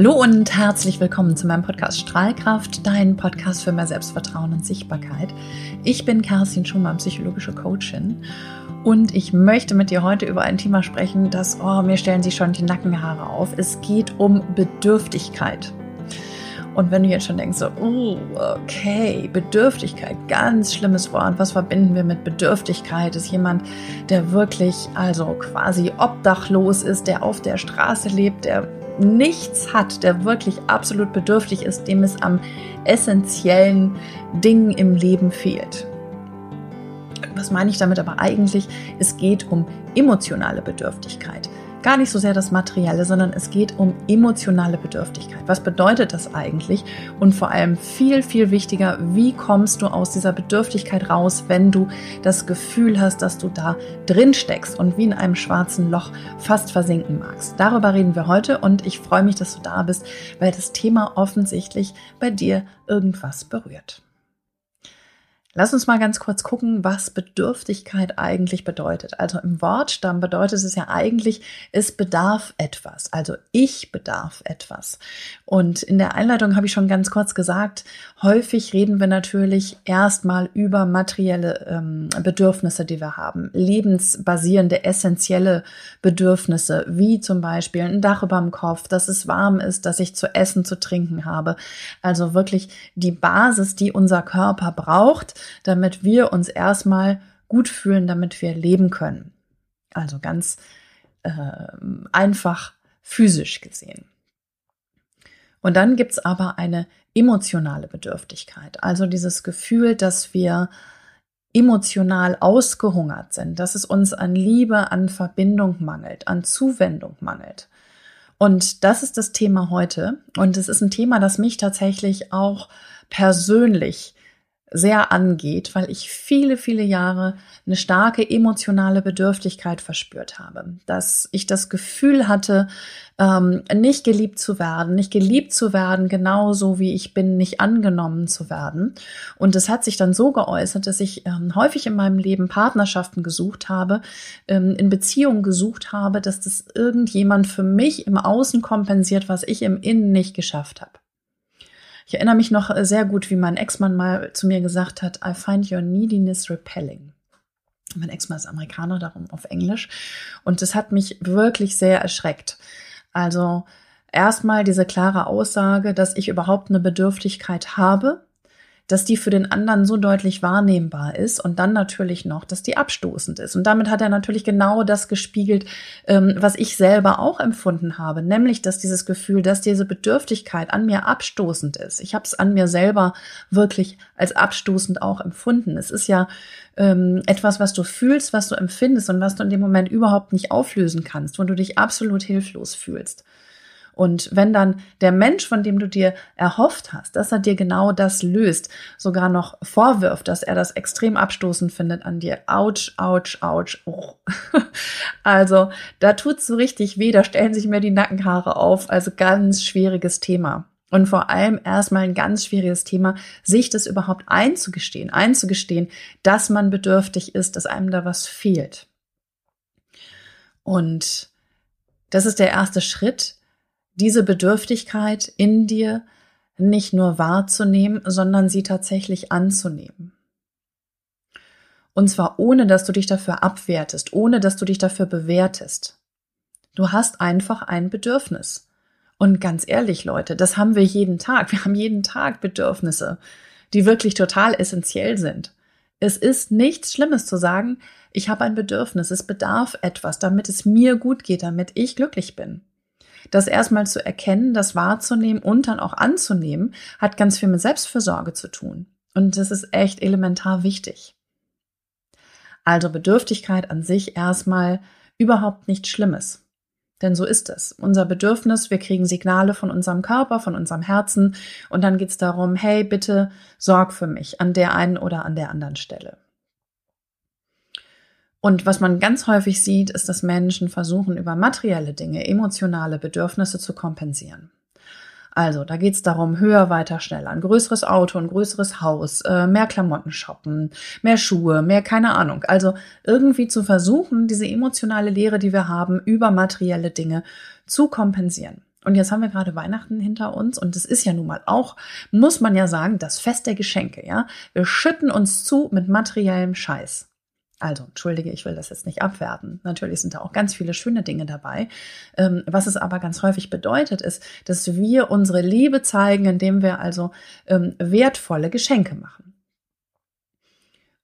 Hallo und herzlich willkommen zu meinem Podcast Strahlkraft, dein Podcast für mehr Selbstvertrauen und Sichtbarkeit. Ich bin Kerstin Schumann, psychologische Coachin. Und ich möchte mit dir heute über ein Thema sprechen, das, oh, mir stellen sich schon die Nackenhaare auf. Es geht um Bedürftigkeit. Und wenn du jetzt schon denkst, so, oh, okay, Bedürftigkeit, ganz schlimmes Wort. Was verbinden wir mit Bedürftigkeit? Ist jemand, der wirklich, also quasi obdachlos ist, der auf der Straße lebt, der nichts hat, der wirklich absolut bedürftig ist, dem es am essentiellen Dingen im Leben fehlt. Was meine ich damit aber eigentlich? Es geht um emotionale Bedürftigkeit. Gar nicht so sehr das Materielle, sondern es geht um emotionale Bedürftigkeit. Was bedeutet das eigentlich? Und vor allem viel, viel wichtiger, wie kommst du aus dieser Bedürftigkeit raus, wenn du das Gefühl hast, dass du da drin steckst und wie in einem schwarzen Loch fast versinken magst. Darüber reden wir heute und ich freue mich, dass du da bist, weil das Thema offensichtlich bei dir irgendwas berührt. Lass uns mal ganz kurz gucken, was Bedürftigkeit eigentlich bedeutet. Also im Wortstamm bedeutet es ja eigentlich, es bedarf etwas. Also ich bedarf etwas. Und in der Einleitung habe ich schon ganz kurz gesagt, häufig reden wir natürlich erstmal über materielle ähm, Bedürfnisse, die wir haben. Lebensbasierende, essentielle Bedürfnisse, wie zum Beispiel ein Dach über dem Kopf, dass es warm ist, dass ich zu essen, zu trinken habe. Also wirklich die Basis, die unser Körper braucht damit wir uns erstmal gut fühlen, damit wir leben können. Also ganz äh, einfach physisch gesehen. Und dann gibt's aber eine emotionale Bedürftigkeit, also dieses Gefühl, dass wir emotional ausgehungert sind, dass es uns an Liebe, an Verbindung mangelt, an Zuwendung mangelt. Und das ist das Thema heute. Und es ist ein Thema, das mich tatsächlich auch persönlich sehr angeht, weil ich viele, viele Jahre eine starke emotionale Bedürftigkeit verspürt habe. Dass ich das Gefühl hatte, ähm, nicht geliebt zu werden, nicht geliebt zu werden, genauso wie ich bin, nicht angenommen zu werden. Und es hat sich dann so geäußert, dass ich ähm, häufig in meinem Leben Partnerschaften gesucht habe, ähm, in Beziehungen gesucht habe, dass das irgendjemand für mich im Außen kompensiert, was ich im Innen nicht geschafft habe. Ich erinnere mich noch äh, sehr gut, wie mein Ex-Mann mal zu mir gesagt hat, I find your neediness repelling. Mein Ex-Mann ist Amerikaner, darum auf Englisch. Und das hat mich wirklich sehr erschreckt. Also erstmal diese klare Aussage, dass ich überhaupt eine Bedürftigkeit habe, dass die für den anderen so deutlich wahrnehmbar ist und dann natürlich noch, dass die abstoßend ist. Und damit hat er natürlich genau das gespiegelt, ähm, was ich selber auch empfunden habe, nämlich dass dieses Gefühl, dass diese Bedürftigkeit an mir abstoßend ist. Ich habe es an mir selber wirklich als abstoßend auch empfunden. Es ist ja ähm, etwas, was du fühlst, was du empfindest und was du in dem Moment überhaupt nicht auflösen kannst, wo du dich absolut hilflos fühlst. Und wenn dann der Mensch, von dem du dir erhofft hast, dass er dir genau das löst, sogar noch vorwirft, dass er das extrem abstoßend findet an dir, ouch, ouch, ouch. Oh. Also da tut's so richtig weh, da stellen sich mir die Nackenhaare auf. Also ganz schwieriges Thema. Und vor allem erstmal ein ganz schwieriges Thema, sich das überhaupt einzugestehen, einzugestehen, dass man bedürftig ist, dass einem da was fehlt. Und das ist der erste Schritt, diese Bedürftigkeit in dir nicht nur wahrzunehmen, sondern sie tatsächlich anzunehmen. Und zwar ohne, dass du dich dafür abwertest, ohne, dass du dich dafür bewertest. Du hast einfach ein Bedürfnis. Und ganz ehrlich, Leute, das haben wir jeden Tag. Wir haben jeden Tag Bedürfnisse, die wirklich total essentiell sind. Es ist nichts Schlimmes zu sagen, ich habe ein Bedürfnis, es bedarf etwas, damit es mir gut geht, damit ich glücklich bin. Das erstmal zu erkennen, das wahrzunehmen und dann auch anzunehmen, hat ganz viel mit Selbstfürsorge zu tun. Und das ist echt elementar wichtig. Also Bedürftigkeit an sich erstmal überhaupt nichts Schlimmes. Denn so ist es. Unser Bedürfnis, wir kriegen Signale von unserem Körper, von unserem Herzen und dann geht es darum, hey, bitte sorg für mich an der einen oder an der anderen Stelle. Und was man ganz häufig sieht, ist, dass Menschen versuchen, über materielle Dinge emotionale Bedürfnisse zu kompensieren. Also, da geht's darum, höher, weiter, schneller, ein größeres Auto, ein größeres Haus, äh, mehr Klamotten shoppen, mehr Schuhe, mehr keine Ahnung. Also irgendwie zu versuchen, diese emotionale Lehre, die wir haben, über materielle Dinge zu kompensieren. Und jetzt haben wir gerade Weihnachten hinter uns und es ist ja nun mal auch, muss man ja sagen, das Fest der Geschenke, ja. Wir schütten uns zu mit materiellem Scheiß. Also, entschuldige, ich will das jetzt nicht abwerten. Natürlich sind da auch ganz viele schöne Dinge dabei. Ähm, was es aber ganz häufig bedeutet, ist, dass wir unsere Liebe zeigen, indem wir also ähm, wertvolle Geschenke machen.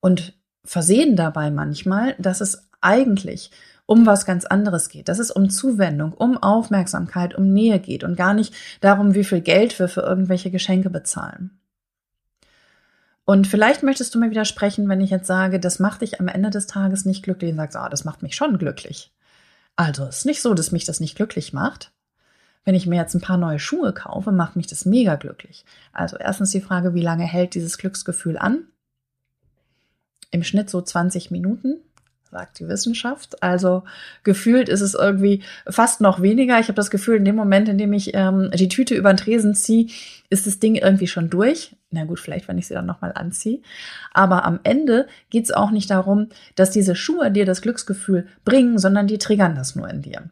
Und versehen dabei manchmal, dass es eigentlich um was ganz anderes geht, dass es um Zuwendung, um Aufmerksamkeit, um Nähe geht und gar nicht darum, wie viel Geld wir für irgendwelche Geschenke bezahlen. Und vielleicht möchtest du mir widersprechen, wenn ich jetzt sage, das macht dich am Ende des Tages nicht glücklich und sagst, ah, das macht mich schon glücklich. Also es ist nicht so, dass mich das nicht glücklich macht. Wenn ich mir jetzt ein paar neue Schuhe kaufe, macht mich das mega glücklich. Also erstens die Frage, wie lange hält dieses Glücksgefühl an? Im Schnitt so 20 Minuten sagt die Wissenschaft. Also gefühlt ist es irgendwie fast noch weniger. Ich habe das Gefühl, in dem Moment, in dem ich ähm, die Tüte über den Tresen ziehe, ist das Ding irgendwie schon durch. Na gut, vielleicht, wenn ich sie dann nochmal anziehe. Aber am Ende geht es auch nicht darum, dass diese Schuhe dir das Glücksgefühl bringen, sondern die triggern das nur in dir.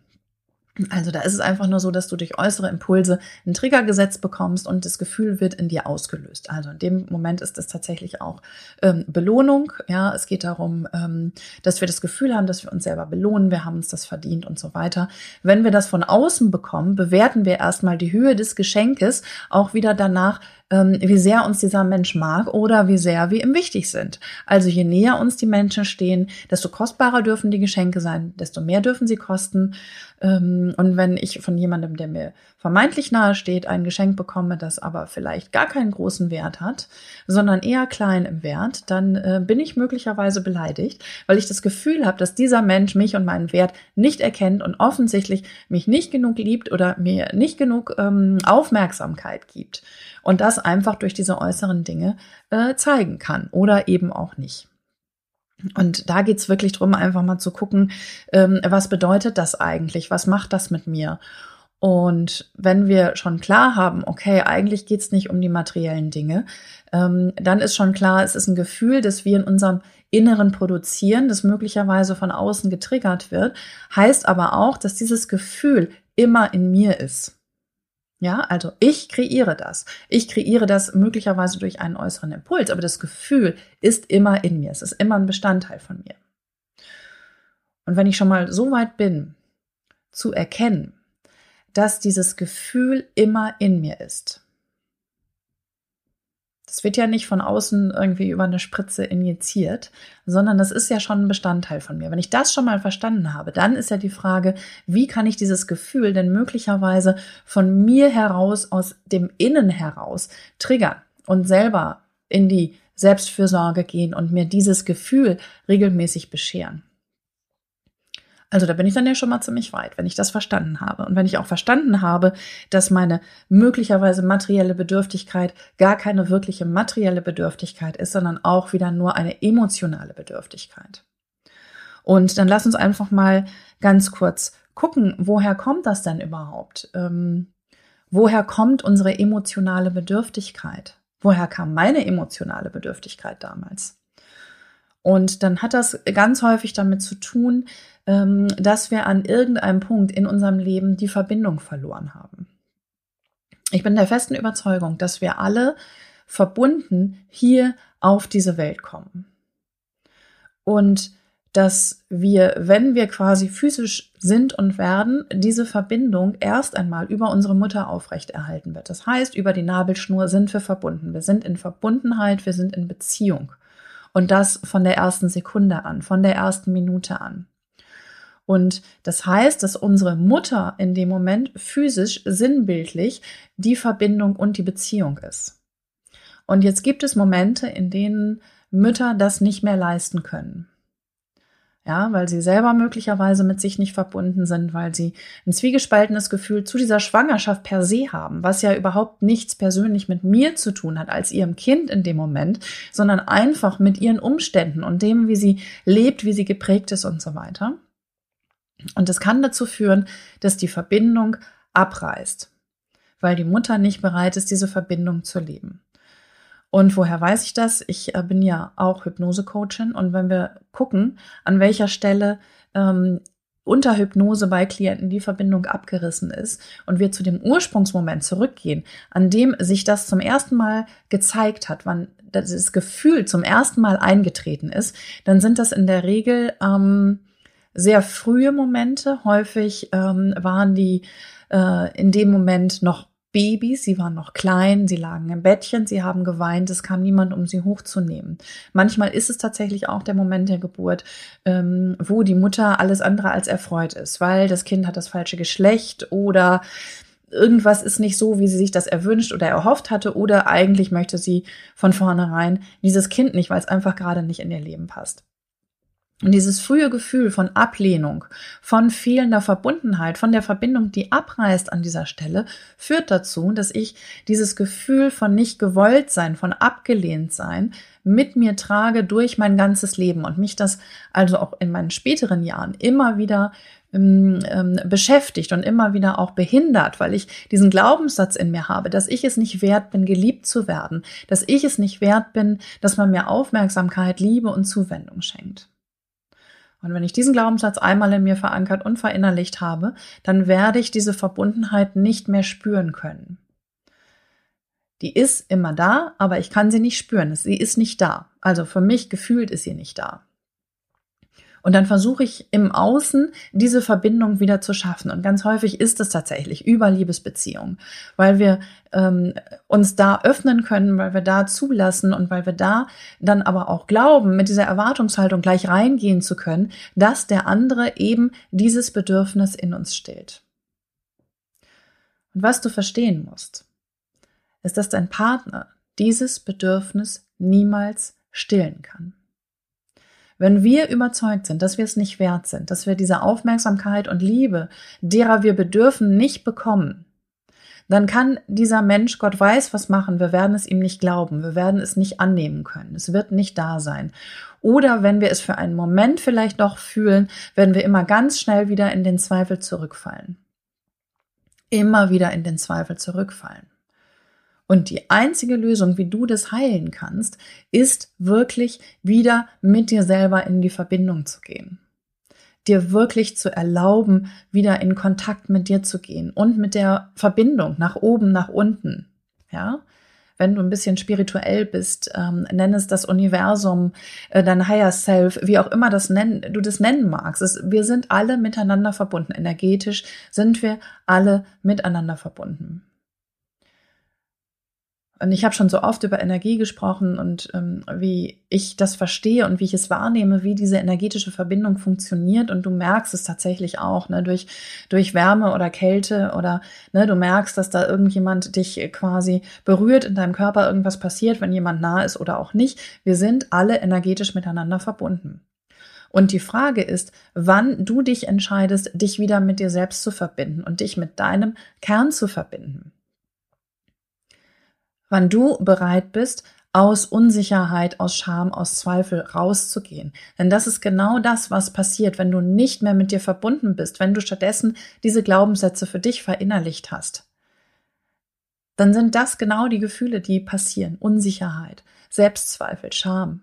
Also da ist es einfach nur so, dass du durch äußere Impulse einen Trigger gesetzt bekommst und das Gefühl wird in dir ausgelöst. Also in dem Moment ist es tatsächlich auch ähm, Belohnung. Ja, es geht darum, ähm, dass wir das Gefühl haben, dass wir uns selber belohnen, wir haben uns das verdient und so weiter. Wenn wir das von außen bekommen, bewerten wir erstmal die Höhe des Geschenkes auch wieder danach, ähm, wie sehr uns dieser Mensch mag oder wie sehr wir ihm wichtig sind. Also je näher uns die Menschen stehen, desto kostbarer dürfen die Geschenke sein, desto mehr dürfen sie kosten. Ähm, und wenn ich von jemandem, der mir vermeintlich nahe steht, ein Geschenk bekomme, das aber vielleicht gar keinen großen Wert hat, sondern eher klein im Wert, dann äh, bin ich möglicherweise beleidigt, weil ich das Gefühl habe, dass dieser Mensch mich und meinen Wert nicht erkennt und offensichtlich mich nicht genug liebt oder mir nicht genug ähm, Aufmerksamkeit gibt. Und das einfach durch diese äußeren Dinge äh, zeigen kann oder eben auch nicht. Und da geht's wirklich drum, einfach mal zu gucken, ähm, was bedeutet das eigentlich? Was macht das mit mir? Und wenn wir schon klar haben, okay, eigentlich geht's nicht um die materiellen Dinge, ähm, dann ist schon klar, es ist ein Gefühl, das wir in unserem Inneren produzieren, das möglicherweise von außen getriggert wird, heißt aber auch, dass dieses Gefühl immer in mir ist. Ja, also ich kreiere das. Ich kreiere das möglicherweise durch einen äußeren Impuls, aber das Gefühl ist immer in mir. Es ist immer ein Bestandteil von mir. Und wenn ich schon mal so weit bin, zu erkennen, dass dieses Gefühl immer in mir ist, das wird ja nicht von außen irgendwie über eine Spritze injiziert, sondern das ist ja schon ein Bestandteil von mir. Wenn ich das schon mal verstanden habe, dann ist ja die Frage, wie kann ich dieses Gefühl denn möglicherweise von mir heraus, aus dem Innen heraus triggern und selber in die Selbstfürsorge gehen und mir dieses Gefühl regelmäßig bescheren. Also da bin ich dann ja schon mal ziemlich weit, wenn ich das verstanden habe. Und wenn ich auch verstanden habe, dass meine möglicherweise materielle Bedürftigkeit gar keine wirkliche materielle Bedürftigkeit ist, sondern auch wieder nur eine emotionale Bedürftigkeit. Und dann lass uns einfach mal ganz kurz gucken, woher kommt das denn überhaupt? Ähm, woher kommt unsere emotionale Bedürftigkeit? Woher kam meine emotionale Bedürftigkeit damals? Und dann hat das ganz häufig damit zu tun, ähm, dass wir an irgendeinem Punkt in unserem Leben die Verbindung verloren haben. Ich bin der festen Überzeugung, dass wir alle verbunden hier auf diese Welt kommen. Und dass wir, wenn wir quasi physisch sind und werden, diese Verbindung erst einmal über unsere Mutter aufrechterhalten wird. Das heißt, über die Nabelschnur sind wir verbunden. Wir sind in Verbundenheit, wir sind in Beziehung. Und das von der ersten Sekunde an, von der ersten Minute an. Und das heißt, dass unsere Mutter in dem Moment physisch, sinnbildlich die Verbindung und die Beziehung ist. Und jetzt gibt es Momente, in denen Mütter das nicht mehr leisten können. Ja, weil sie selber möglicherweise mit sich nicht verbunden sind, weil sie ein zwiegespaltenes Gefühl zu dieser Schwangerschaft per se haben, was ja überhaupt nichts persönlich mit mir zu tun hat als ihrem Kind in dem Moment, sondern einfach mit ihren Umständen und dem, wie sie lebt, wie sie geprägt ist und so weiter. Und es kann dazu führen, dass die Verbindung abreißt, weil die Mutter nicht bereit ist, diese Verbindung zu leben. Und woher weiß ich das? Ich äh, bin ja auch Hypnose-Coachin und wenn wir gucken, an welcher Stelle ähm, unter Hypnose bei Klienten die Verbindung abgerissen ist und wir zu dem Ursprungsmoment zurückgehen, an dem sich das zum ersten Mal gezeigt hat, wann das Gefühl zum ersten Mal eingetreten ist, dann sind das in der Regel ähm, sehr frühe Momente. Häufig ähm, waren die äh, in dem Moment noch Babys, sie waren noch klein, sie lagen im Bettchen, sie haben geweint, es kam niemand, um sie hochzunehmen. Manchmal ist es tatsächlich auch der Moment der Geburt, ähm, wo die Mutter alles andere als erfreut ist, weil das Kind hat das falsche Geschlecht oder irgendwas ist nicht so, wie sie sich das erwünscht oder erhofft hatte, oder eigentlich möchte sie von vornherein dieses Kind nicht, weil es einfach gerade nicht in ihr Leben passt. Und dieses frühe Gefühl von Ablehnung, von fehlender Verbundenheit, von der Verbindung, die abreißt an dieser Stelle, führt dazu, dass ich dieses Gefühl von nicht gewollt sein, von abgelehnt sein, mit mir trage durch mein ganzes Leben und mich das also auch in meinen späteren Jahren immer wieder ähm, ähm, beschäftigt und immer wieder auch behindert, weil ich diesen Glaubenssatz in mir habe, dass ich es nicht wert bin, geliebt zu werden, dass ich es nicht wert bin, dass man mir Aufmerksamkeit, Liebe und Zuwendung schenkt. Und wenn ich diesen Glaubenssatz einmal in mir verankert und verinnerlicht habe, dann werde ich diese Verbundenheit nicht mehr spüren können. Die ist immer da, aber ich kann sie nicht spüren. Sie ist nicht da. Also für mich gefühlt ist sie nicht da. Und dann versuche ich im Außen diese Verbindung wieder zu schaffen. Und ganz häufig ist es tatsächlich über Liebesbeziehungen, weil wir ähm, uns da öffnen können, weil wir da zulassen und weil wir da dann aber auch glauben, mit dieser Erwartungshaltung gleich reingehen zu können, dass der andere eben dieses Bedürfnis in uns stillt. Und was du verstehen musst, ist, dass dein Partner dieses Bedürfnis niemals stillen kann. Wenn wir überzeugt sind, dass wir es nicht wert sind, dass wir diese Aufmerksamkeit und Liebe, derer wir bedürfen, nicht bekommen, dann kann dieser Mensch Gott weiß was machen. Wir werden es ihm nicht glauben. Wir werden es nicht annehmen können. Es wird nicht da sein. Oder wenn wir es für einen Moment vielleicht doch fühlen, werden wir immer ganz schnell wieder in den Zweifel zurückfallen. Immer wieder in den Zweifel zurückfallen. Und die einzige Lösung, wie du das heilen kannst, ist wirklich wieder mit dir selber in die Verbindung zu gehen. Dir wirklich zu erlauben, wieder in Kontakt mit dir zu gehen und mit der Verbindung nach oben, nach unten. Ja, wenn du ein bisschen spirituell bist, ähm, nenn es das Universum, äh, dein Higher Self, wie auch immer das nennen, du das nennen magst. Es, wir sind alle miteinander verbunden. Energetisch sind wir alle miteinander verbunden. Und ich habe schon so oft über Energie gesprochen und ähm, wie ich das verstehe und wie ich es wahrnehme, wie diese energetische Verbindung funktioniert. Und du merkst es tatsächlich auch, ne, durch, durch Wärme oder Kälte oder ne, du merkst, dass da irgendjemand dich quasi berührt, in deinem Körper irgendwas passiert, wenn jemand nah ist oder auch nicht. Wir sind alle energetisch miteinander verbunden. Und die Frage ist, wann du dich entscheidest, dich wieder mit dir selbst zu verbinden und dich mit deinem Kern zu verbinden wann du bereit bist, aus Unsicherheit, aus Scham, aus Zweifel rauszugehen. Denn das ist genau das, was passiert, wenn du nicht mehr mit dir verbunden bist, wenn du stattdessen diese Glaubenssätze für dich verinnerlicht hast. Dann sind das genau die Gefühle, die passieren. Unsicherheit, Selbstzweifel, Scham.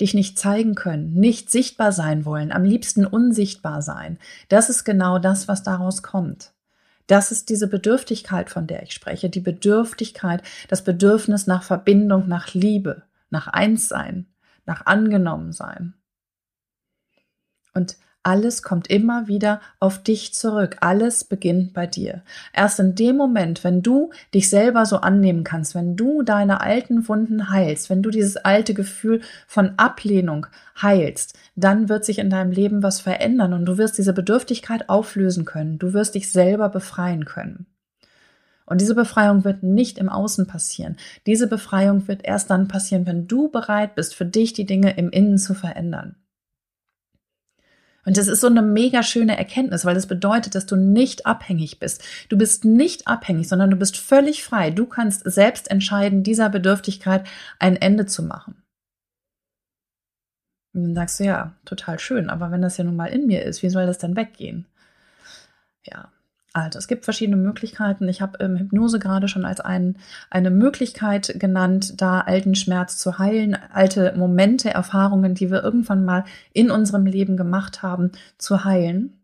Dich nicht zeigen können, nicht sichtbar sein wollen, am liebsten unsichtbar sein. Das ist genau das, was daraus kommt. Das ist diese Bedürftigkeit, von der ich spreche. Die Bedürftigkeit, das Bedürfnis nach Verbindung, nach Liebe, nach Einssein, nach Angenommensein. Und alles kommt immer wieder auf dich zurück. Alles beginnt bei dir. Erst in dem Moment, wenn du dich selber so annehmen kannst, wenn du deine alten Wunden heilst, wenn du dieses alte Gefühl von Ablehnung heilst, dann wird sich in deinem Leben was verändern und du wirst diese Bedürftigkeit auflösen können. Du wirst dich selber befreien können. Und diese Befreiung wird nicht im Außen passieren. Diese Befreiung wird erst dann passieren, wenn du bereit bist, für dich die Dinge im Innen zu verändern. Und das ist so eine mega schöne Erkenntnis, weil das bedeutet, dass du nicht abhängig bist. Du bist nicht abhängig, sondern du bist völlig frei. Du kannst selbst entscheiden, dieser Bedürftigkeit ein Ende zu machen. Und dann sagst du, ja, total schön, aber wenn das ja nun mal in mir ist, wie soll das dann weggehen? Ja, Also es gibt verschiedene Möglichkeiten. Ich habe ähm, Hypnose gerade schon als ein, eine Möglichkeit genannt, da alten Schmerz zu heilen, alte Momente, Erfahrungen, die wir irgendwann mal in unserem Leben gemacht haben, zu heilen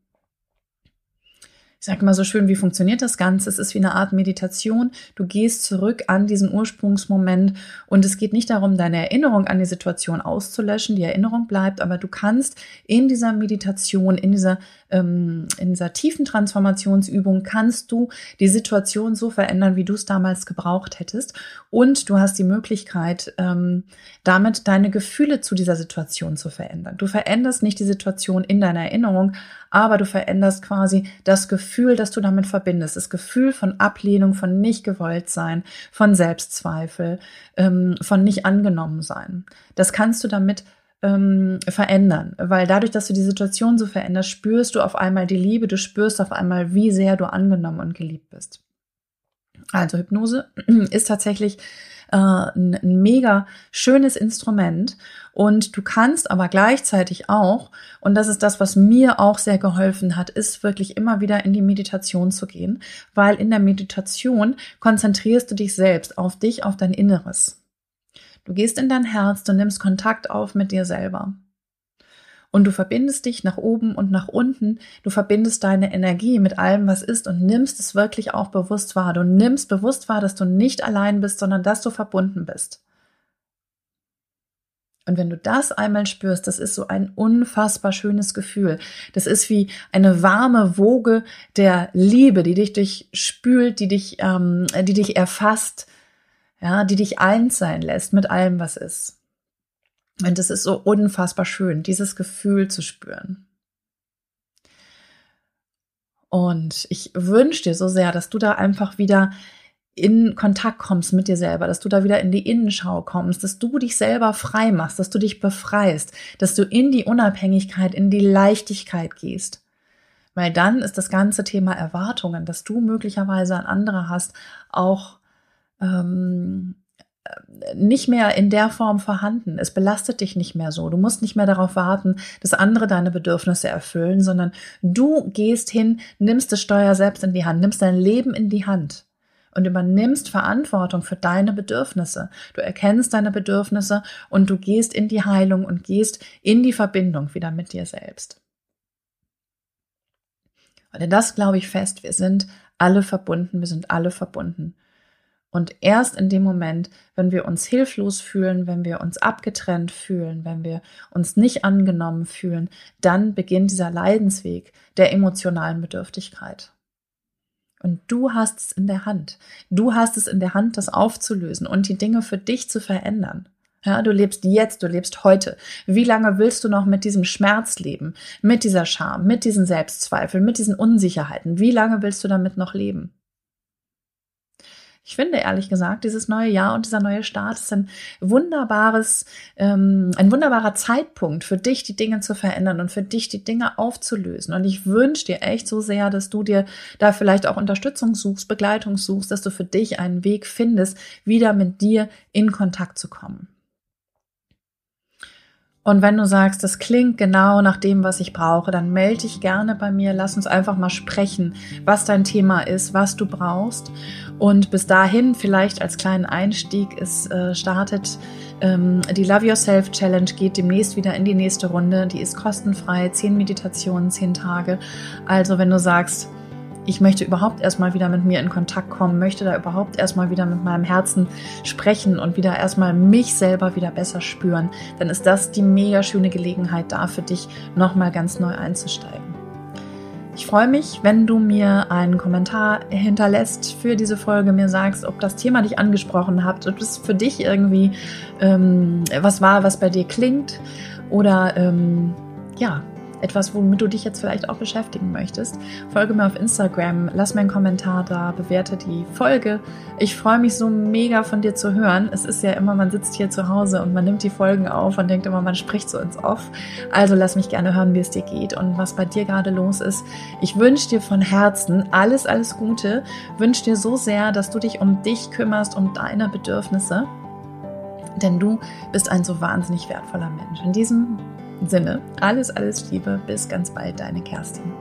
ich sage mal so schön, wie funktioniert das Ganze? Es ist wie eine Art Meditation. Du gehst zurück an diesen Ursprungsmoment und es geht nicht darum, deine Erinnerung an die Situation auszulöschen. Die Erinnerung bleibt, aber du kannst in dieser Meditation, in dieser, ähm, in dieser tiefen Transformationsübung, kannst du die Situation so verändern, wie du es damals gebraucht hättest. Und du hast die Möglichkeit, ähm, damit deine Gefühle zu dieser Situation zu verändern. Du veränderst nicht die Situation in deiner Erinnerung, aber du veränderst quasi das Gefühl, das du damit verbindest. Das Gefühl von Ablehnung, von nicht gewollt sein, von Selbstzweifel, ähm, von nicht angenommen sein. Das kannst du damit ähm, verändern, weil dadurch, dass du die Situation so veränderst, spürst du auf einmal die Liebe, du spürst auf einmal, wie sehr du angenommen und geliebt bist. Also Hypnose ist tatsächlich äh, ein, ein mega schönes Instrument und du kannst aber gleichzeitig auch, und das ist das, was mir auch sehr geholfen hat, ist wirklich immer wieder in die Meditation zu gehen, weil in der Meditation konzentrierst du dich selbst auf dich, auf dein Inneres. Du gehst in dein Herz, du nimmst Kontakt auf mit dir selber. Und du verbindest dich nach oben und nach unten. Du verbindest deine Energie mit allem, was ist und nimmst es wirklich auch bewusst wahr. Du nimmst bewusst wahr, dass du nicht allein bist, sondern dass du verbunden bist. Und wenn du das einmal spürst, das ist so ein unfassbar schönes Gefühl. Das ist wie eine warme Woge der Liebe, die dich durchspült, die dich, ähm, die dich erfasst, ja, die dich eins sein lässt mit allem, was ist. Und es ist so unfassbar schön, dieses Gefühl zu spüren. Und ich wünsche dir so sehr, dass du da einfach wieder in Kontakt kommst mit dir selber, dass du da wieder in die Innenschau kommst, dass du dich selber frei machst, dass du dich befreist, dass du in die Unabhängigkeit, in die Leichtigkeit gehst. Weil dann ist das ganze Thema Erwartungen, dass du möglicherweise an andere hast, auch ähm, nicht mehr in der Form vorhanden. Es belastet dich nicht mehr so. Du musst nicht mehr darauf warten, dass andere deine Bedürfnisse erfüllen, sondern du gehst hin, nimmst das Steuer selbst in die Hand, nimmst dein Leben in die Hand und übernimmst Verantwortung für deine Bedürfnisse. Du erkennst deine Bedürfnisse und du gehst in die Heilung und gehst in die Verbindung wieder mit dir selbst. Und das glaube ich fest, wir sind alle verbunden, wir sind alle verbunden. Und erst in dem Moment, wenn wir uns hilflos fühlen, wenn wir uns abgetrennt fühlen, wenn wir uns nicht angenommen fühlen, dann beginnt dieser Leidensweg der emotionalen Bedürftigkeit. Und du hast es in der Hand. Du hast es in der Hand, das aufzulösen und die Dinge für dich zu verändern. Ja, du lebst jetzt, du lebst heute. Wie lange willst du noch mit diesem Schmerz leben, mit dieser Scham, mit diesen Selbstzweifeln, mit diesen Unsicherheiten? Wie lange willst du damit noch leben? Ich finde ehrlich gesagt, dieses neue Jahr und dieser neue Start ist ein wunderbares, ähm, ein wunderbarer Zeitpunkt für dich, die Dinge zu verändern und für dich die Dinge aufzulösen. Und ich wünsche dir echt so sehr, dass du dir da vielleicht auch Unterstützung suchst, Begleitung suchst, dass du für dich einen Weg findest, wieder mit dir in Kontakt zu kommen. Und wenn du sagst, das klingt genau nach dem, was ich brauche, dann melde dich gerne bei mir. Lass uns einfach mal sprechen, was dein Thema ist, was du brauchst. Und bis dahin, vielleicht als kleinen Einstieg, es äh, startet ähm, die Love Yourself Challenge, geht demnächst wieder in die nächste Runde. Die ist kostenfrei, zehn Meditationen, zehn Tage. Also wenn du sagst, ich möchte überhaupt erstmal wieder mit mir in Kontakt kommen, möchte da überhaupt erstmal wieder mit meinem Herzen sprechen und wieder erstmal mich selber wieder besser spüren, dann ist das die mega schöne Gelegenheit da für dich, nochmal ganz neu einzusteigen. Ich freue mich, wenn du mir einen Kommentar hinterlässt für diese Folge, mir sagst, ob das Thema dich angesprochen hat, ob es für dich irgendwie ähm, was war, was bei dir klingt oder ähm, ja, etwas, womit du dich jetzt vielleicht auch beschäftigen möchtest, folge mir auf Instagram, lass mir einen Kommentar da, bewerte die Folge. Ich freue mich so mega von dir zu hören. Es ist ja immer, man sitzt hier zu Hause und man nimmt die Folgen auf und denkt immer, man spricht so ins Off. Also lass mich gerne hören, wie es dir geht und was bei dir gerade los ist. Ich wünsche dir von Herzen alles, alles Gute. Wünsche dir so sehr, dass du dich um dich kümmerst, um deine Bedürfnisse. Denn du bist ein so wahnsinnig wertvoller Mensch. In diesem Sinne, alles, alles Liebe. Bis ganz bald, deine Kerstin.